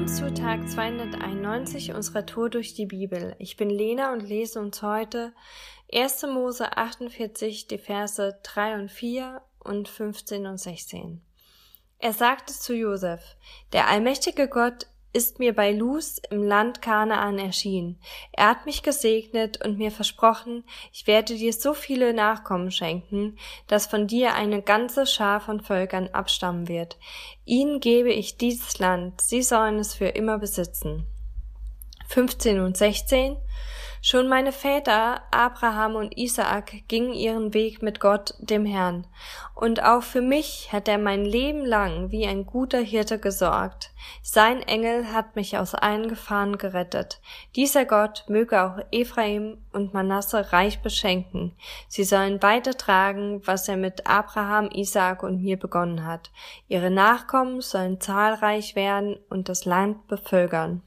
Willkommen zu Tag 291 unserer Tour durch die Bibel. Ich bin Lena und lese uns heute 1. Mose 48, die Verse 3 und 4 und 15 und 16. Er sagte zu Josef, der allmächtige Gott ist mir bei Luz im Land Kanaan erschienen. Er hat mich gesegnet und mir versprochen, ich werde dir so viele Nachkommen schenken, dass von dir eine ganze Schar von Völkern abstammen wird. Ihnen gebe ich dieses Land, sie sollen es für immer besitzen. 15 und 16 Schon meine Väter Abraham und Isaak gingen ihren Weg mit Gott, dem Herrn. Und auch für mich hat er mein Leben lang wie ein guter Hirte gesorgt. Sein Engel hat mich aus allen Gefahren gerettet. Dieser Gott möge auch Ephraim und Manasse reich beschenken. Sie sollen weitertragen, was er mit Abraham, Isaak und mir begonnen hat. Ihre Nachkommen sollen zahlreich werden und das Land bevölkern.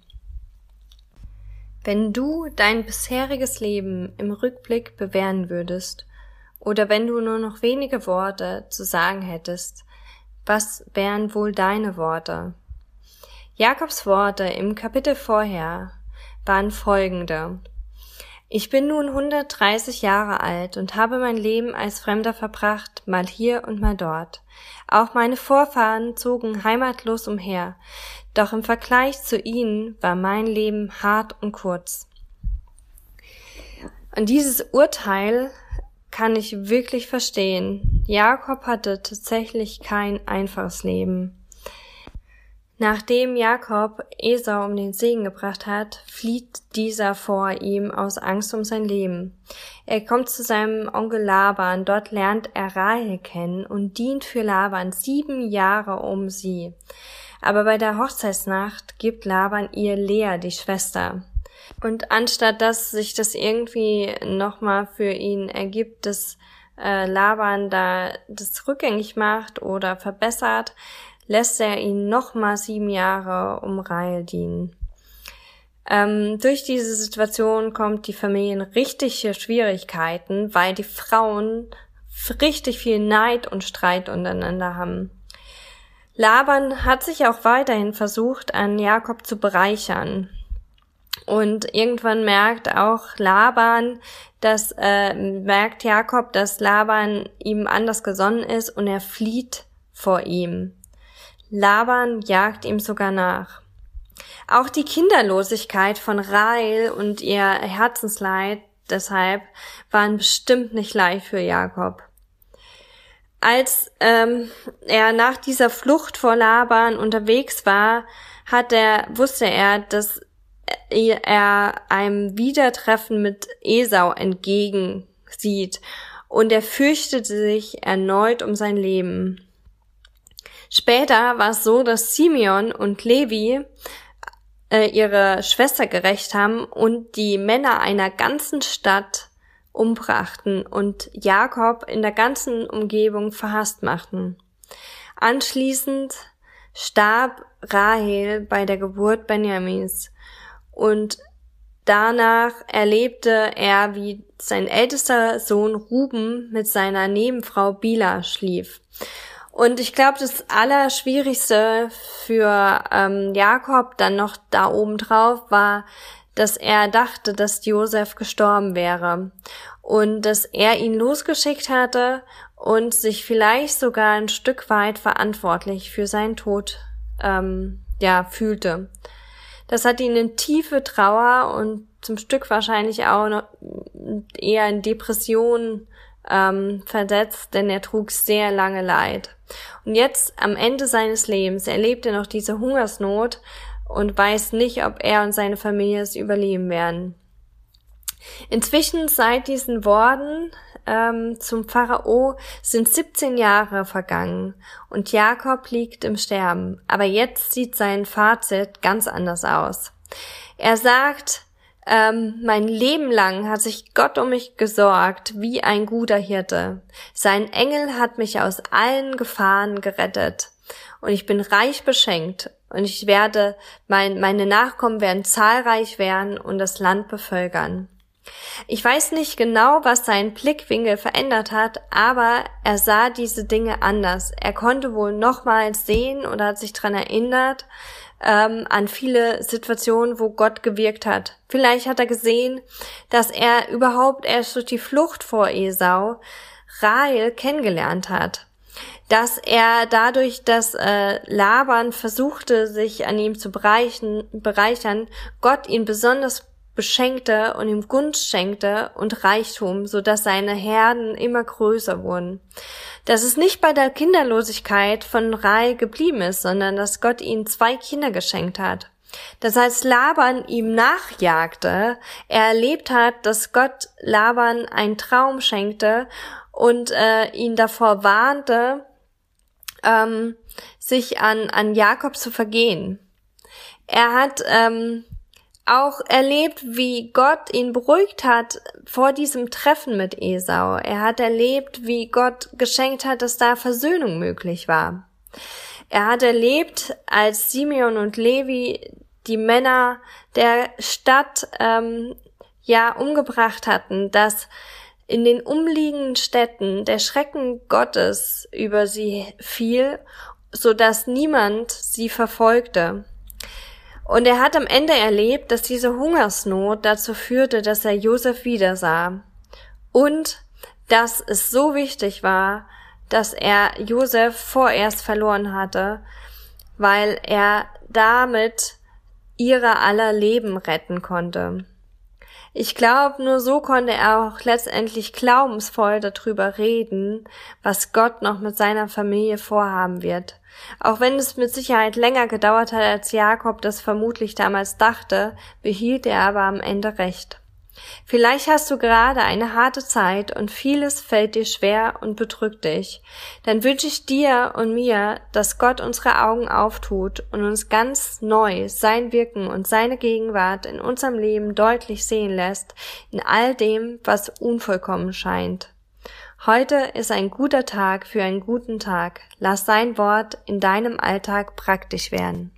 Wenn du dein bisheriges Leben im Rückblick bewähren würdest, oder wenn du nur noch wenige Worte zu sagen hättest, was wären wohl deine Worte? Jakobs Worte im Kapitel vorher waren folgende. Ich bin nun 130 Jahre alt und habe mein Leben als Fremder verbracht, mal hier und mal dort. Auch meine Vorfahren zogen heimatlos umher, doch im Vergleich zu ihnen war mein Leben hart und kurz. Und dieses Urteil kann ich wirklich verstehen. Jakob hatte tatsächlich kein einfaches Leben. Nachdem Jakob Esau um den Segen gebracht hat, flieht dieser vor ihm aus Angst um sein Leben. Er kommt zu seinem Onkel Laban, dort lernt er Rahel kennen und dient für Laban sieben Jahre um sie. Aber bei der Hochzeitsnacht gibt Laban ihr Lea, die Schwester. Und anstatt dass sich das irgendwie nochmal für ihn ergibt, dass äh, Laban da das rückgängig macht oder verbessert, lässt er ihn nochmal sieben Jahre um Rahel dienen. Ähm, durch diese Situation kommt die Familie in richtige Schwierigkeiten, weil die Frauen richtig viel Neid und Streit untereinander haben. Laban hat sich auch weiterhin versucht, an Jakob zu bereichern. Und irgendwann merkt auch Laban, dass äh, merkt Jakob, dass Laban ihm anders gesonnen ist und er flieht vor ihm. Laban jagt ihm sogar nach. Auch die Kinderlosigkeit von Rahel und ihr Herzensleid deshalb waren bestimmt nicht leicht für Jakob. Als ähm, er nach dieser Flucht vor Laban unterwegs war, hat er, wusste er, dass er einem Wiedertreffen mit Esau entgegensieht und er fürchtete sich erneut um sein Leben. Später war es so, dass Simeon und Levi äh, ihre Schwester gerecht haben und die Männer einer ganzen Stadt umbrachten und Jakob in der ganzen Umgebung verhasst machten. Anschließend starb Rahel bei der Geburt Benjamins und danach erlebte er, wie sein ältester Sohn Ruben mit seiner Nebenfrau Bila schlief. Und ich glaube, das Allerschwierigste für ähm, Jakob dann noch da oben drauf war, dass er dachte, dass Josef gestorben wäre und dass er ihn losgeschickt hatte und sich vielleicht sogar ein Stück weit verantwortlich für seinen Tod ähm, ja fühlte. Das hat ihn in tiefe Trauer und zum Stück wahrscheinlich auch noch eher in Depressionen ähm, versetzt, denn er trug sehr lange Leid. Und jetzt am Ende seines Lebens erlebt er noch diese Hungersnot und weiß nicht, ob er und seine Familie es überleben werden. Inzwischen seit diesen Worten ähm, zum Pharao sind 17 Jahre vergangen und Jakob liegt im Sterben. Aber jetzt sieht sein Fazit ganz anders aus. Er sagt, ähm, mein Leben lang hat sich Gott um mich gesorgt, wie ein guter Hirte. Sein Engel hat mich aus allen Gefahren gerettet. Und ich bin reich beschenkt. Und ich werde, mein, meine Nachkommen werden zahlreich werden und das Land bevölkern. Ich weiß nicht genau, was seinen Blickwinkel verändert hat, aber er sah diese Dinge anders. Er konnte wohl nochmals sehen oder hat sich dran erinnert, ähm, an viele Situationen, wo Gott gewirkt hat. Vielleicht hat er gesehen, dass er überhaupt erst durch die Flucht vor Esau Rahel kennengelernt hat. Dass er dadurch, dass äh, Laban versuchte, sich an ihm zu bereichern, Gott ihn besonders beschenkte und ihm Gunst schenkte und Reichtum, so dass seine Herden immer größer wurden. Dass es nicht bei der Kinderlosigkeit von Rai geblieben ist, sondern dass Gott ihm zwei Kinder geschenkt hat. Dass als Laban ihm nachjagte, er erlebt hat, dass Gott Laban einen Traum schenkte und äh, ihn davor warnte, ähm, sich an, an Jakob zu vergehen. Er hat ähm, auch erlebt, wie Gott ihn beruhigt hat vor diesem Treffen mit Esau. Er hat erlebt, wie Gott geschenkt hat, dass da Versöhnung möglich war. Er hat erlebt, als Simeon und Levi die Männer der Stadt ähm, ja umgebracht hatten, dass in den umliegenden Städten der Schrecken Gottes über sie fiel, so dass niemand sie verfolgte. Und er hat am Ende erlebt, dass diese Hungersnot dazu führte, dass er Josef wiedersah. Und dass es so wichtig war, dass er Josef vorerst verloren hatte, weil er damit ihre aller Leben retten konnte. Ich glaube, nur so konnte er auch letztendlich glaubensvoll darüber reden, was Gott noch mit seiner Familie vorhaben wird. Auch wenn es mit Sicherheit länger gedauert hat, als Jakob das vermutlich damals dachte, behielt er aber am Ende recht. Vielleicht hast du gerade eine harte Zeit und vieles fällt dir schwer und bedrückt dich. Dann wünsche ich dir und mir, dass Gott unsere Augen auftut und uns ganz neu sein Wirken und seine Gegenwart in unserem Leben deutlich sehen lässt, in all dem, was unvollkommen scheint. Heute ist ein guter Tag für einen guten Tag. Lass sein Wort in deinem Alltag praktisch werden.